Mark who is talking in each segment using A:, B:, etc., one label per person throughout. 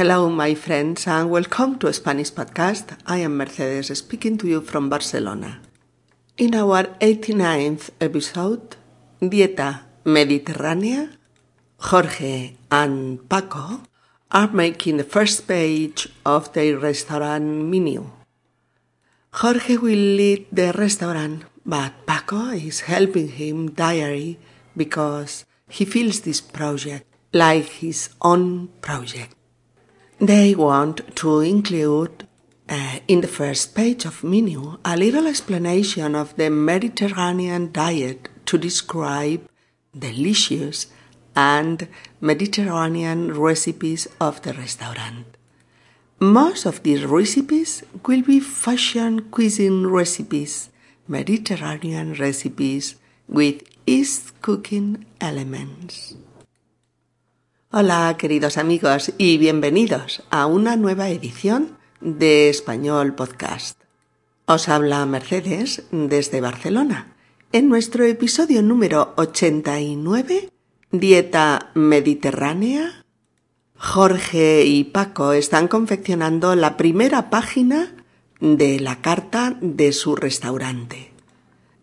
A: Hello, my friends, and welcome to Spanish Podcast. I am Mercedes speaking to you from Barcelona. In our 89th episode, Dieta Mediterránea, Jorge and Paco are making the first page of their restaurant menu. Jorge will lead the restaurant, but Paco is helping him diary because he feels this project like his own project. They want to include uh, in the first page of menu a little explanation of the Mediterranean diet to describe delicious and Mediterranean recipes of the restaurant. Most of these recipes will be fashion cuisine recipes, Mediterranean recipes with East cooking elements. Hola queridos amigos y bienvenidos a una nueva edición de Español Podcast. Os habla Mercedes desde Barcelona en nuestro episodio número 89, Dieta Mediterránea. Jorge y Paco están confeccionando la primera página de la carta de su restaurante.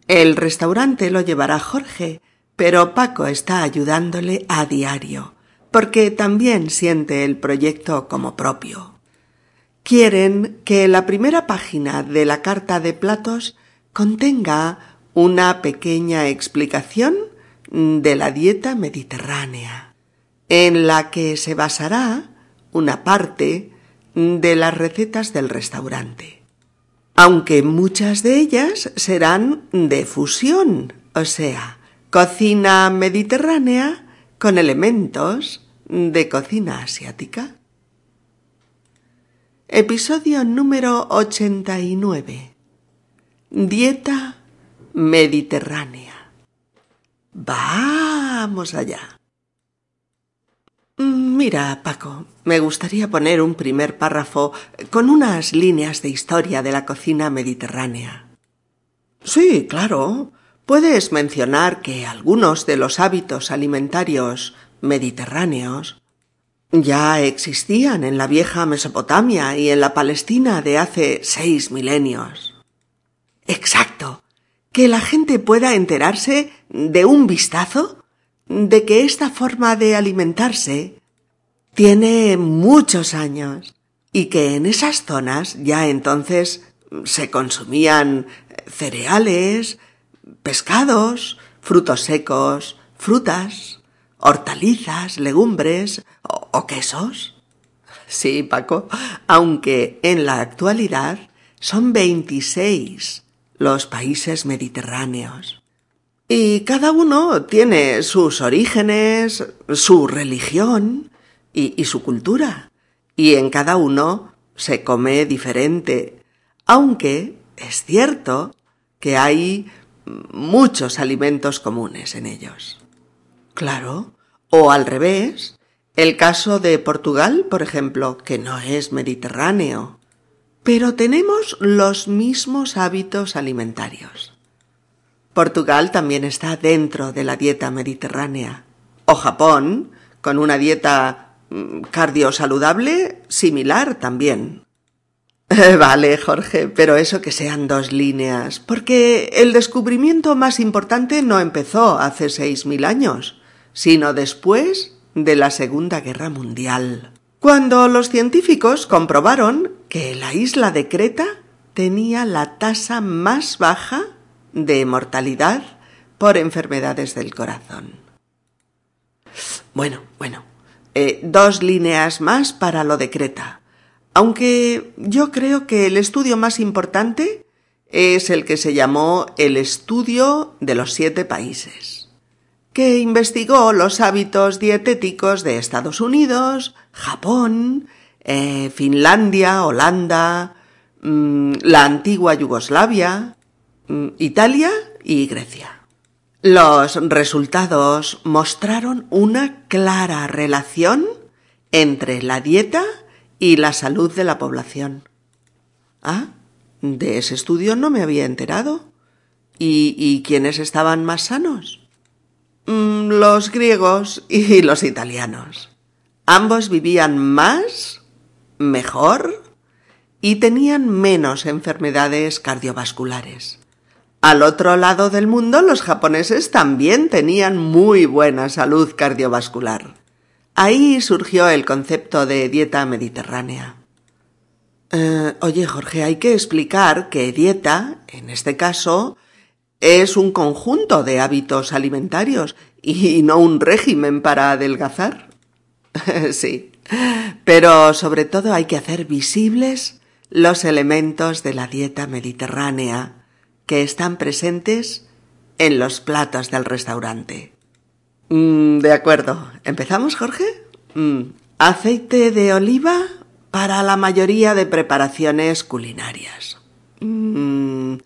A: El restaurante lo llevará Jorge, pero Paco está ayudándole a diario porque también siente el proyecto como propio. Quieren que la primera página de la carta de platos contenga una pequeña explicación de la dieta mediterránea, en la que se basará una parte de las recetas del restaurante, aunque muchas de ellas serán de fusión, o sea, cocina mediterránea con elementos de cocina asiática. Episodio número 89. Dieta mediterránea. Vamos allá. Mira, Paco, me gustaría poner un primer párrafo con unas líneas de historia de la cocina mediterránea. Sí, claro. Puedes mencionar que algunos de los hábitos alimentarios mediterráneos ya existían en la vieja Mesopotamia y en la Palestina de hace seis milenios. Exacto. Que la gente pueda enterarse de un vistazo de que esta forma de alimentarse tiene muchos años y que en esas zonas ya entonces se consumían cereales, pescados, frutos secos, frutas, hortalizas, legumbres o, quesos. Sí, Paco, aunque en la actualidad son veintiséis los países mediterráneos. Y cada uno tiene sus orígenes, su religión y, y, su cultura. Y en cada uno se come diferente, aunque es cierto que hay muchos alimentos comunes en ellos. Claro. O al revés, el caso de Portugal, por ejemplo, que no es mediterráneo, pero tenemos los mismos hábitos alimentarios. Portugal también está dentro de la dieta mediterránea. O Japón, con una dieta mm, cardiosaludable similar también. Vale, Jorge, pero eso que sean dos líneas, porque el descubrimiento más importante no empezó hace seis mil años, sino después de la Segunda Guerra Mundial, cuando los científicos comprobaron que la isla de Creta tenía la tasa más baja de mortalidad por enfermedades del corazón. Bueno, bueno, eh, dos líneas más para lo de Creta aunque yo creo que el estudio más importante es el que se llamó el estudio de los siete países, que investigó los hábitos dietéticos de Estados Unidos, Japón, eh, Finlandia, Holanda, mm, la antigua Yugoslavia, mm, Italia y Grecia. Los resultados mostraron una clara relación entre la dieta y la salud de la población. Ah, de ese estudio no me había enterado. ¿Y, y quiénes estaban más sanos? Mm, los griegos y los italianos. Ambos vivían más mejor y tenían menos enfermedades cardiovasculares. Al otro lado del mundo los japoneses también tenían muy buena salud cardiovascular. Ahí surgió el concepto de dieta mediterránea. Eh, oye, Jorge, hay que explicar que dieta, en este caso, es un conjunto de hábitos alimentarios y no un régimen para adelgazar. sí, pero sobre todo hay que hacer visibles los elementos de la dieta mediterránea que están presentes en los platos del restaurante. Mm, de acuerdo. ¿Empezamos, Jorge? Mm, aceite de oliva para la mayoría de preparaciones culinarias. Mm,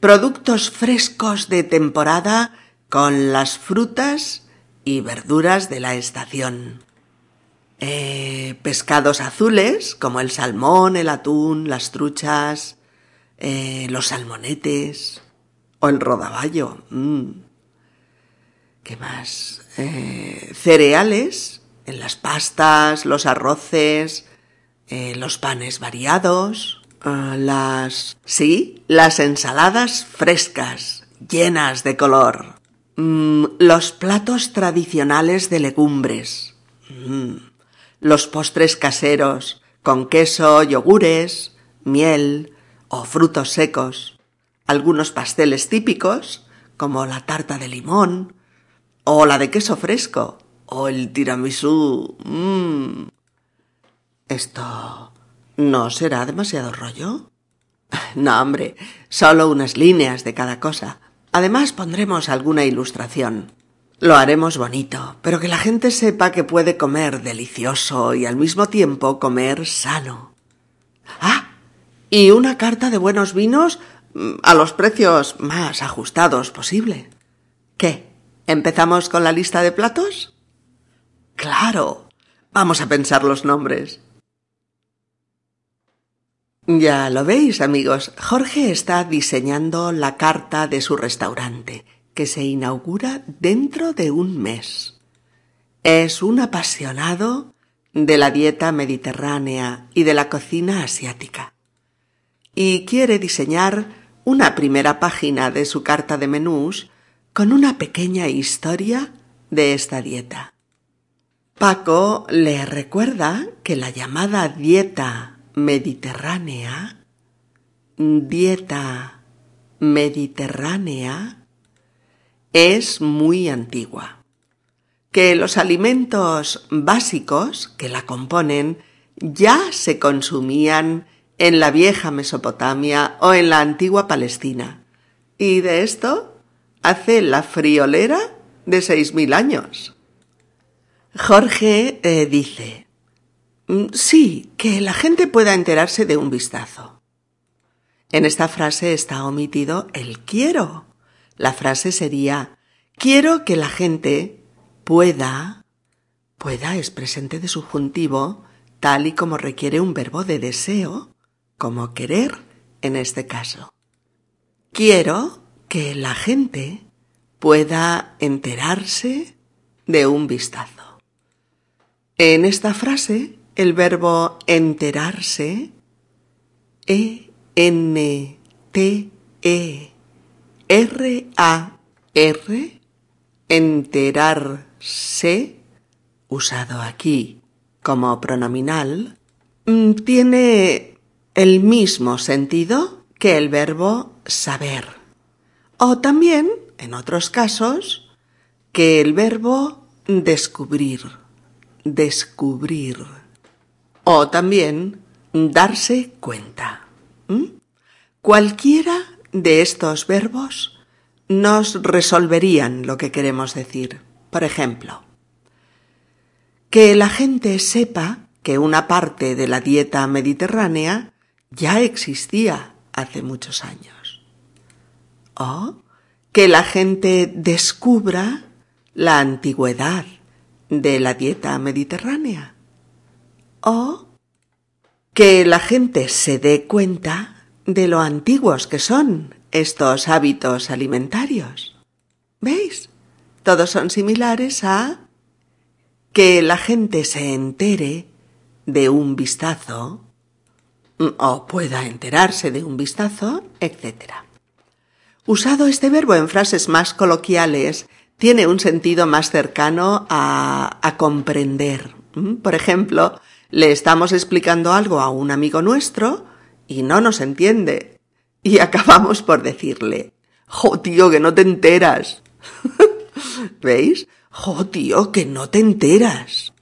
A: productos frescos de temporada con las frutas y verduras de la estación. Eh, pescados azules como el salmón, el atún, las truchas, eh, los salmonetes o el rodaballo. ¿Qué más? Eh, cereales en las pastas, los arroces, eh, los panes variados, ah, las... sí, las ensaladas frescas, llenas de color, mm, los platos tradicionales de legumbres, mm, los postres caseros con queso, yogures, miel o frutos secos, algunos pasteles típicos como la tarta de limón o la de queso fresco o el tiramisú. Mmm, ¿Esto no será demasiado rollo? No, hombre, solo unas líneas de cada cosa. Además pondremos alguna ilustración. Lo haremos bonito, pero que la gente sepa que puede comer delicioso y al mismo tiempo comer sano. Ah, y una carta de buenos vinos mm, a los precios más ajustados posible. ¿Qué? ¿Empezamos con la lista de platos? Claro. Vamos a pensar los nombres. Ya lo veis, amigos, Jorge está diseñando la carta de su restaurante, que se inaugura dentro de un mes. Es un apasionado de la dieta mediterránea y de la cocina asiática. Y quiere diseñar una primera página de su carta de menús con una pequeña historia de esta dieta. Paco le recuerda que la llamada dieta mediterránea, dieta mediterránea, es muy antigua, que los alimentos básicos que la componen ya se consumían en la vieja Mesopotamia o en la antigua Palestina, y de esto hace la friolera de seis mil años. Jorge eh, dice, Mm, sí, que la gente pueda enterarse de un vistazo. En esta frase está omitido el quiero. La frase sería quiero que la gente pueda pueda es presente de subjuntivo tal y como requiere un verbo de deseo, como querer en este caso. Quiero que la gente pueda enterarse de un vistazo. En esta frase el verbo enterarse, E-N-T-E-R-A-R, enterarse, usado aquí como pronominal, tiene el mismo sentido que el verbo saber. O también, en otros casos, que el verbo descubrir, descubrir o también darse cuenta. Cualquiera de estos verbos nos resolverían lo que queremos decir. Por ejemplo, que la gente sepa que una parte de la dieta mediterránea ya existía hace muchos años. O que la gente descubra la antigüedad de la dieta mediterránea o que la gente se dé cuenta de lo antiguos que son estos hábitos alimentarios. ¿Veis? Todos son similares a que la gente se entere de un vistazo o pueda enterarse de un vistazo, etc. Usado este verbo en frases más coloquiales, tiene un sentido más cercano a, a comprender. Por ejemplo, le estamos explicando algo a un amigo nuestro y no nos entiende. Y acabamos por decirle, jo tío, que no te enteras. ¿Veis? Jo tío, que no te enteras.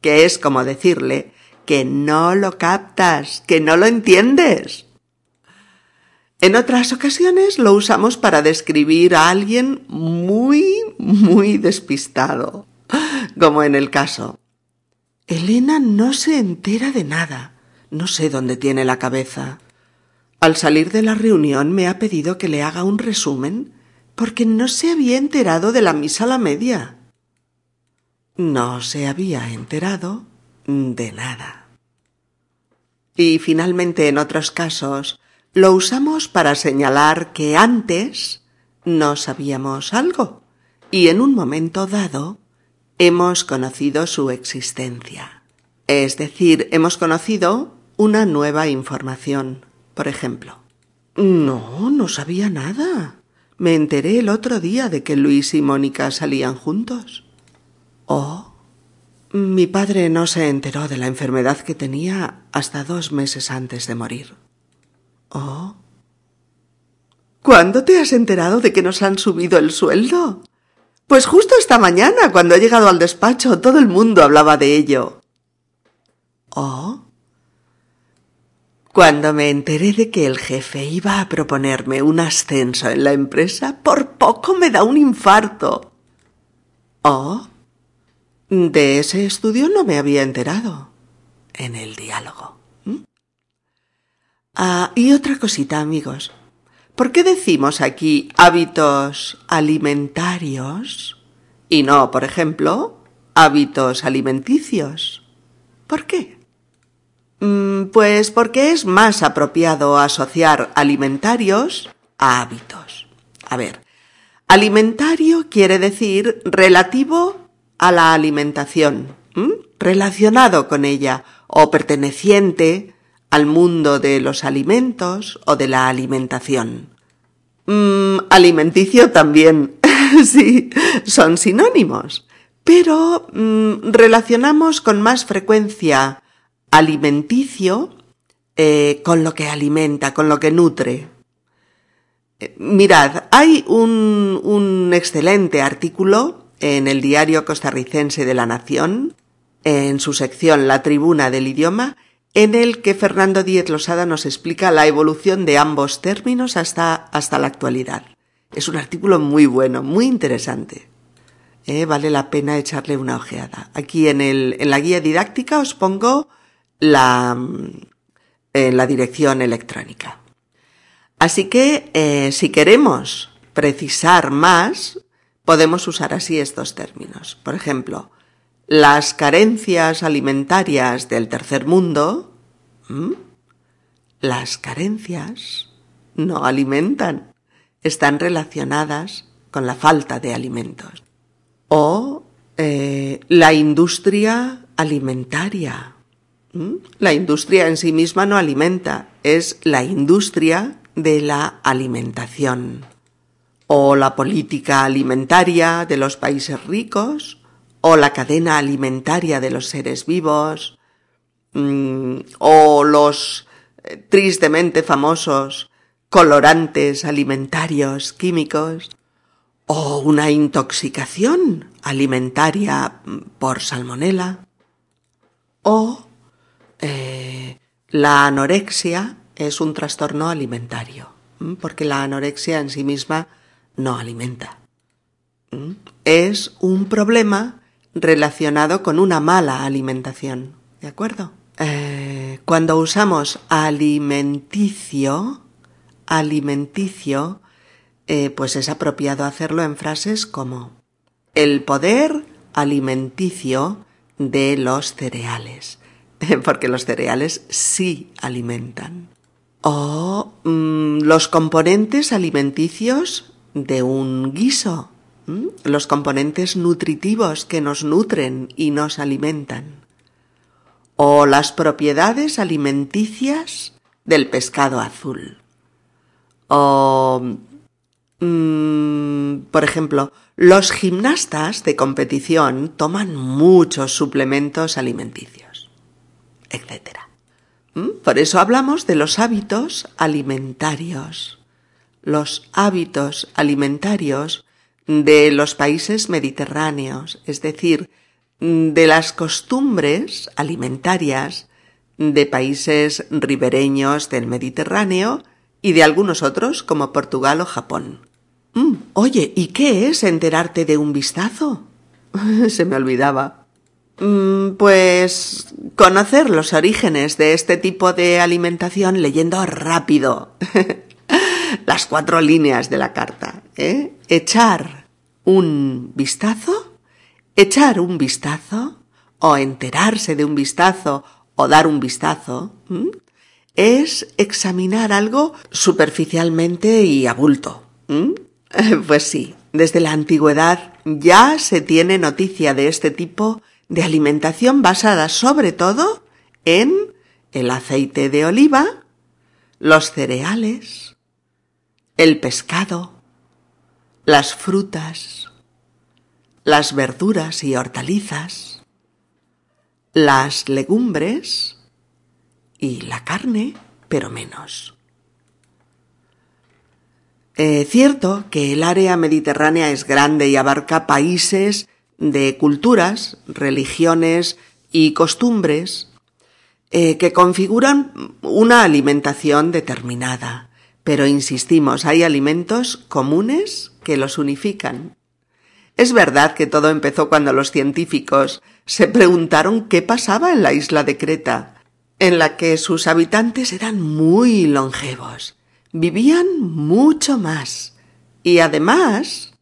A: Que es como decirle, que no lo captas, que no lo entiendes. En otras ocasiones lo usamos para describir a alguien muy, muy despistado, como en el caso. Elena no se entera de nada, no sé dónde tiene la cabeza. Al salir de la reunión me ha pedido que le haga un resumen porque no se había enterado de la misa a la media. No se había enterado de nada. Y finalmente, en otros casos, lo usamos para señalar que antes no sabíamos algo y en un momento dado hemos conocido su existencia. Es decir, hemos conocido una nueva información. Por ejemplo, no, no sabía nada. Me enteré el otro día de que Luis y Mónica salían juntos. Oh, mi padre no se enteró de la enfermedad que tenía hasta dos meses antes de morir. Oh. ¿Cuándo te has enterado de que nos han subido el sueldo? Pues justo esta mañana, cuando he llegado al despacho, todo el mundo hablaba de ello. Oh. Cuando me enteré de que el jefe iba a proponerme un ascenso en la empresa, por poco me da un infarto. Oh. De ese estudio no me había enterado. En el diálogo. Ah, y otra cosita, amigos. ¿Por qué decimos aquí hábitos alimentarios y no, por ejemplo, hábitos alimenticios? ¿Por qué? Mm, pues porque es más apropiado asociar alimentarios a hábitos. A ver, alimentario quiere decir relativo a la alimentación, relacionado con ella o perteneciente al mundo de los alimentos o de la alimentación. Mm, alimenticio también, sí, son sinónimos, pero mm, relacionamos con más frecuencia alimenticio eh, con lo que alimenta, con lo que nutre. Eh, mirad, hay un, un excelente artículo en el diario costarricense de la Nación, en su sección La Tribuna del Idioma, en el que Fernando Díez Losada nos explica la evolución de ambos términos hasta, hasta la actualidad. Es un artículo muy bueno, muy interesante. Eh, vale la pena echarle una ojeada. Aquí en, el, en la guía didáctica os pongo la, en la dirección electrónica. Así que eh, si queremos precisar más, podemos usar así estos términos. Por ejemplo, las carencias alimentarias del tercer mundo, las carencias no alimentan, están relacionadas con la falta de alimentos. O eh, la industria alimentaria. La industria en sí misma no alimenta, es la industria de la alimentación o la política alimentaria de los países ricos, o la cadena alimentaria de los seres vivos, mm, o los eh, tristemente famosos colorantes alimentarios químicos, o una intoxicación alimentaria mm, por salmonela, o eh, la anorexia es un trastorno alimentario, mm, porque la anorexia en sí misma no alimenta. Es un problema relacionado con una mala alimentación. ¿De acuerdo? Eh, cuando usamos alimenticio, alimenticio, eh, pues es apropiado hacerlo en frases como el poder alimenticio de los cereales, porque los cereales sí alimentan. O mm, los componentes alimenticios de un guiso, los componentes nutritivos que nos nutren y nos alimentan. o las propiedades alimenticias del pescado azul. O, mm, por ejemplo, los gimnastas de competición toman muchos suplementos alimenticios, etc. ¿Mm? Por eso hablamos de los hábitos alimentarios. Los hábitos alimentarios de los países mediterráneos, es decir, de las costumbres alimentarias de países ribereños del Mediterráneo y de algunos otros como Portugal o Japón. Mm, oye, ¿y qué es enterarte de un vistazo? Se me olvidaba. Mm, pues conocer los orígenes de este tipo de alimentación leyendo rápido las cuatro líneas de la carta. ¿eh? Echar un vistazo, echar un vistazo, o enterarse de un vistazo, o dar un vistazo, es examinar algo superficialmente y a bulto. Pues sí, desde la antigüedad ya se tiene noticia de este tipo de alimentación basada sobre todo en el aceite de oliva, los cereales, el pescado, las frutas, las verduras y hortalizas, las legumbres y la carne, pero menos. Es cierto que el área mediterránea es grande y abarca países de culturas, religiones y costumbres eh, que configuran una alimentación determinada. Pero insistimos, hay alimentos comunes que los unifican. Es verdad que todo empezó cuando los científicos se preguntaron qué pasaba en la isla de Creta, en la que sus habitantes eran muy longevos, vivían mucho más y además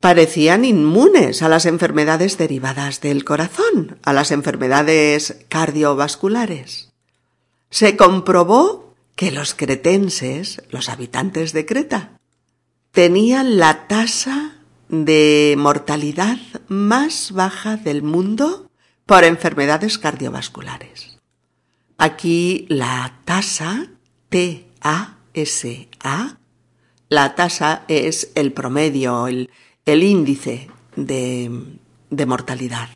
A: parecían inmunes a las enfermedades derivadas del corazón, a las enfermedades cardiovasculares. Se comprobó que los cretenses, los habitantes de Creta, tenían la tasa de mortalidad más baja del mundo por enfermedades cardiovasculares. Aquí la tasa T-A-S-A, la tasa es el promedio, el, el índice de, de mortalidad.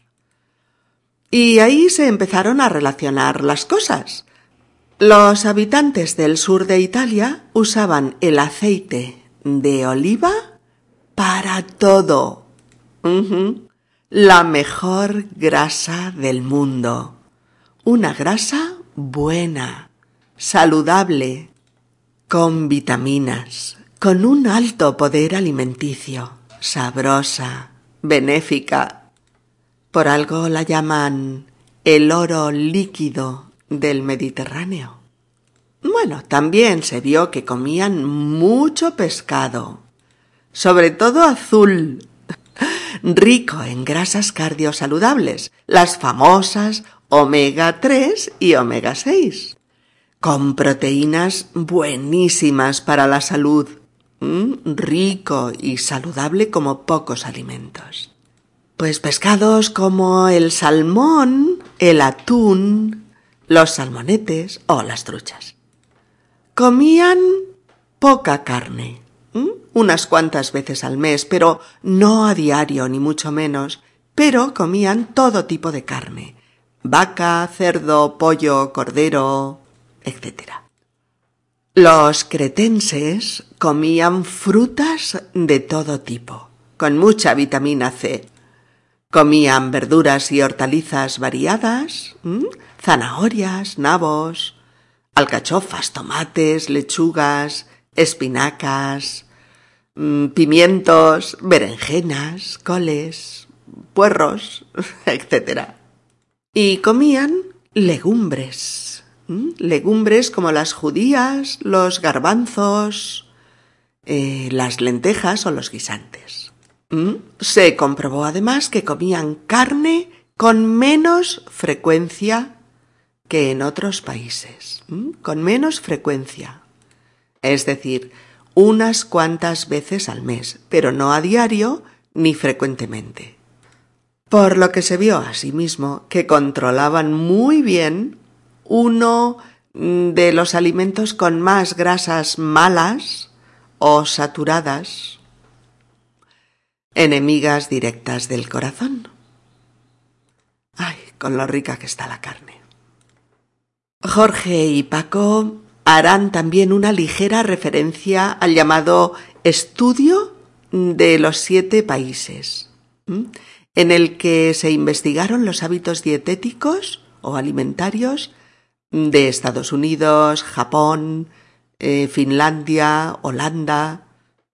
A: Y ahí se empezaron a relacionar las cosas. Los habitantes del sur de Italia usaban el aceite de oliva para todo. La mejor grasa del mundo. Una grasa buena, saludable, con vitaminas, con un alto poder alimenticio sabrosa, benéfica. Por algo la llaman el oro líquido del Mediterráneo. Bueno, también se vio que comían mucho pescado, sobre todo azul, rico en grasas cardiosaludables, las famosas omega 3 y omega 6, con proteínas buenísimas para la salud rico y saludable como pocos alimentos. Pues pescados como el salmón, el atún, los salmonetes o las truchas. Comían poca carne, unas cuantas veces al mes, pero no a diario ni mucho menos, pero comían todo tipo de carne, vaca, cerdo, pollo, cordero, etc. Los cretenses comían frutas de todo tipo, con mucha vitamina C. Comían verduras y hortalizas variadas, zanahorias, nabos, alcachofas, tomates, lechugas, espinacas, pimientos, berenjenas, coles, puerros, etc. Y comían legumbres legumbres como las judías, los garbanzos, eh, las lentejas o los guisantes. ¿Mm? Se comprobó además que comían carne con menos frecuencia que en otros países, ¿Mm? con menos frecuencia. Es decir, unas cuantas veces al mes, pero no a diario ni frecuentemente. por lo que se vio asimismo que controlaban muy bien uno de los alimentos con más grasas malas o saturadas, enemigas directas del corazón. Ay, con lo rica que está la carne. Jorge y Paco harán también una ligera referencia al llamado estudio de los siete países, en el que se investigaron los hábitos dietéticos o alimentarios de Estados Unidos, Japón, eh, Finlandia, Holanda,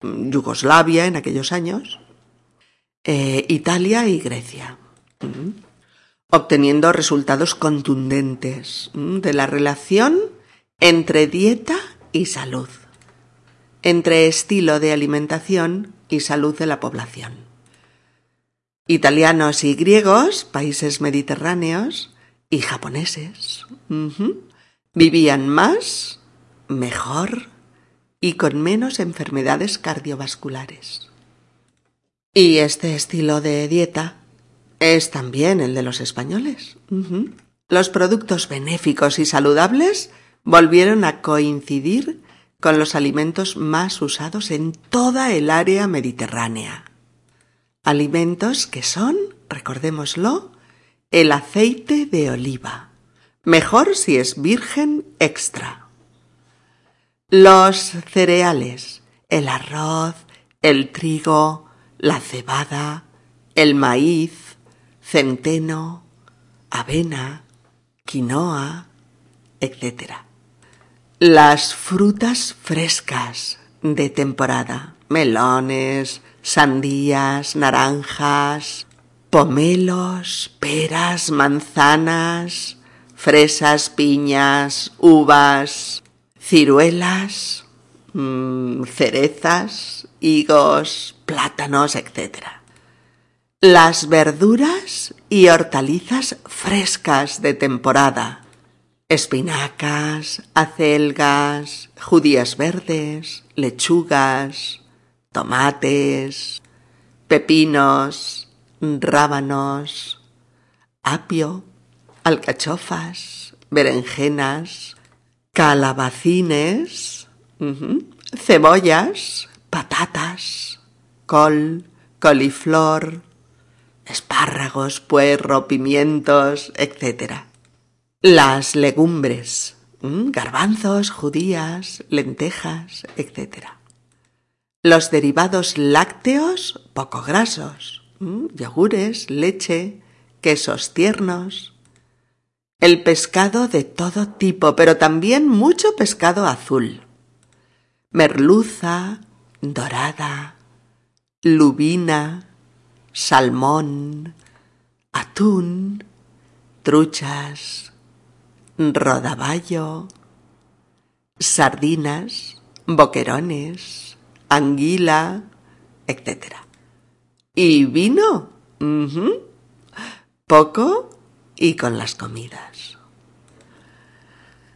A: Yugoslavia en aquellos años, eh, Italia y Grecia, obteniendo resultados contundentes de la relación entre dieta y salud, entre estilo de alimentación y salud de la población. Italianos y griegos, países mediterráneos, y japoneses, vivían más, mejor y con menos enfermedades cardiovasculares. Y este estilo de dieta es también el de los españoles. Los productos benéficos y saludables volvieron a coincidir con los alimentos más usados en toda el área mediterránea. Alimentos que son, recordémoslo, el aceite de oliva, mejor si es virgen extra. Los cereales, el arroz, el trigo, la cebada, el maíz, centeno, avena, quinoa, etc las frutas frescas de temporada, melones, sandías, naranjas, pomelos, peras, manzanas, fresas, piñas, uvas, ciruelas, mm, cerezas, higos, plátanos, etc. Las verduras y hortalizas frescas de temporada, espinacas, acelgas, judías verdes, lechugas, tomates, pepinos, rábanos, apio, alcachofas, berenjenas, calabacines, cebollas, patatas, col, coliflor, espárragos, puerro, pimientos, etc. Las legumbres, garbanzos, judías, lentejas, etc. Los derivados lácteos poco grasos, yogures, leche, quesos tiernos. El pescado de todo tipo, pero también mucho pescado azul. Merluza, dorada, lubina, salmón, atún, truchas, rodaballo, sardinas, boquerones, anguila, etc. ¿Y vino? Poco y con las comidas.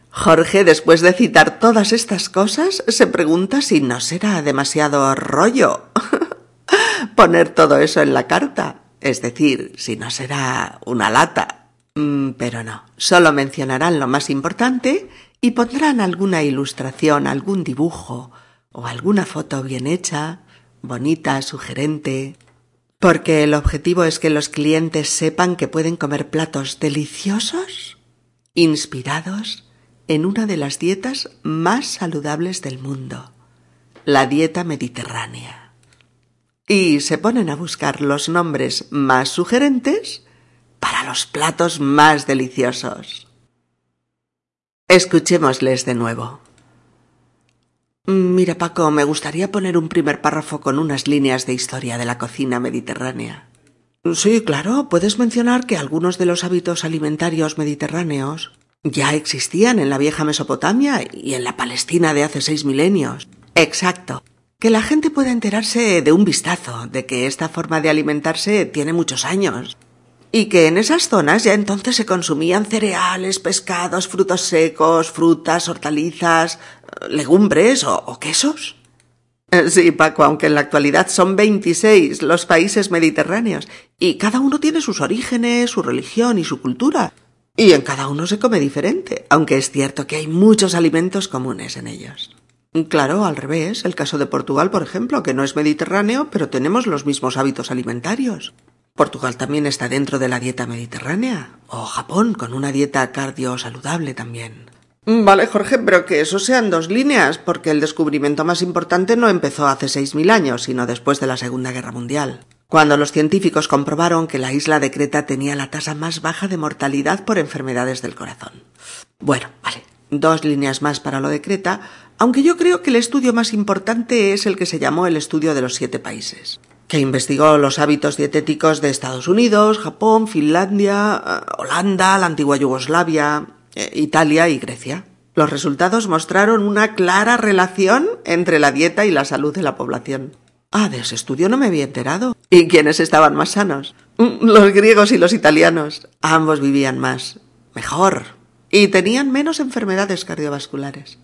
A: Jorge, después de citar todas estas cosas, se pregunta si no será demasiado rollo poner todo eso en la carta, es decir, si no será una lata. Mm, pero no, solo mencionarán lo más importante y pondrán alguna ilustración, algún dibujo o alguna foto bien hecha, bonita, sugerente, porque el objetivo es que los clientes sepan que pueden comer platos deliciosos, inspirados en una de las dietas más saludables del mundo, la dieta mediterránea. Y se ponen a buscar los nombres más sugerentes para los platos más deliciosos. Escuchémosles de nuevo. Mira, Paco, me gustaría poner un primer párrafo con unas líneas de historia de la cocina mediterránea. Sí, claro, puedes mencionar que algunos de los hábitos alimentarios mediterráneos ya existían en la vieja Mesopotamia y en la Palestina de hace seis milenios. Exacto. Que la gente pueda enterarse de un vistazo de que esta forma de alimentarse tiene muchos años y que en esas zonas ya entonces se consumían cereales, pescados, frutos secos, frutas, hortalizas, legumbres o, quesos. Eh, sí, Paco, aunque en la actualidad son 26 los países mediterráneos y cada uno tiene sus orígenes, su religión y su cultura. Y en cada uno se come diferente, aunque es cierto que hay muchos alimentos comunes en ellos. Claro, al revés, el caso de Portugal, por ejemplo, que no es mediterráneo, pero tenemos los mismos hábitos alimentarios. Portugal también está dentro de la dieta mediterránea, o Japón, con una dieta cardio saludable también. Mm, vale, Jorge, pero que eso sean dos líneas, porque el descubrimiento más importante no empezó hace seis mil años, sino después de la Segunda Guerra Mundial, cuando los científicos comprobaron que la isla de Creta tenía la tasa más baja de mortalidad por enfermedades del corazón. Bueno, vale, dos líneas más para lo de Creta, aunque yo creo que el estudio más importante es el que se llamó el estudio de los siete países, que investigó los hábitos dietéticos de Estados Unidos, Japón, Finlandia, eh, Holanda, la antigua Yugoslavia, eh, Italia y Grecia. Los resultados mostraron una clara relación entre la dieta y la salud de la población. Ah, de ese estudio no me había enterado. ¿Y quiénes estaban más sanos? Mm, los griegos y los italianos. Ambos vivían más, mejor, y tenían menos enfermedades cardiovasculares.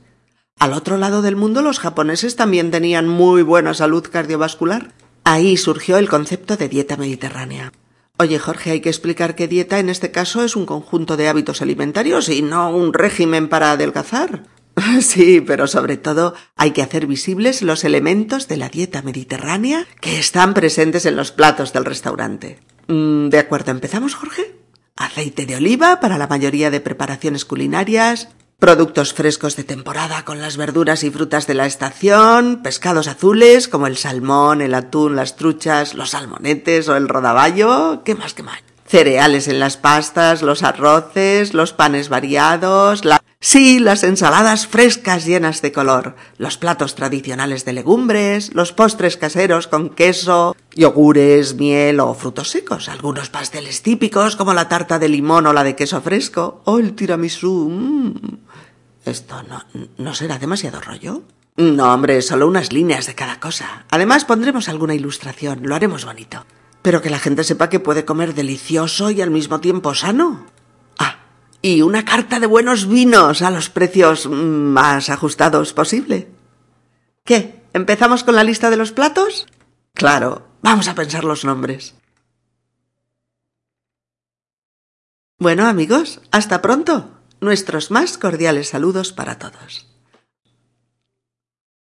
A: Al otro lado del mundo los japoneses también tenían muy buena salud cardiovascular. Ahí surgió el concepto de dieta mediterránea. Oye, Jorge, hay que explicar que dieta en este caso es un conjunto de hábitos alimentarios y no un régimen para adelgazar. Sí, pero sobre todo hay que hacer visibles los elementos de la dieta mediterránea que están presentes en los platos del restaurante. Mm, de acuerdo, ¿empezamos, Jorge? Aceite de oliva para la mayoría de preparaciones culinarias, Productos frescos de temporada con las verduras y frutas de la estación, pescados azules como el salmón, el atún, las truchas, los salmonetes o el rodaballo, ¿qué más, qué más? Cereales en las pastas, los arroces, los panes variados, la... Sí, las ensaladas frescas llenas de color, los platos tradicionales de legumbres, los postres caseros con queso, yogures, miel o frutos secos, algunos pasteles típicos como la tarta de limón o la de queso fresco, o el tiramisú. Mm. ¿Esto no, no será demasiado rollo? No, hombre, solo unas líneas de cada cosa. Además pondremos alguna ilustración, lo haremos bonito. Pero que la gente sepa que puede comer delicioso y al mismo tiempo sano. Ah, y una carta de buenos vinos a los precios más ajustados posible. ¿Qué? ¿Empezamos con la lista de los platos? Claro, vamos a pensar los nombres. Bueno, amigos, hasta pronto. Nuestros más cordiales saludos para todos.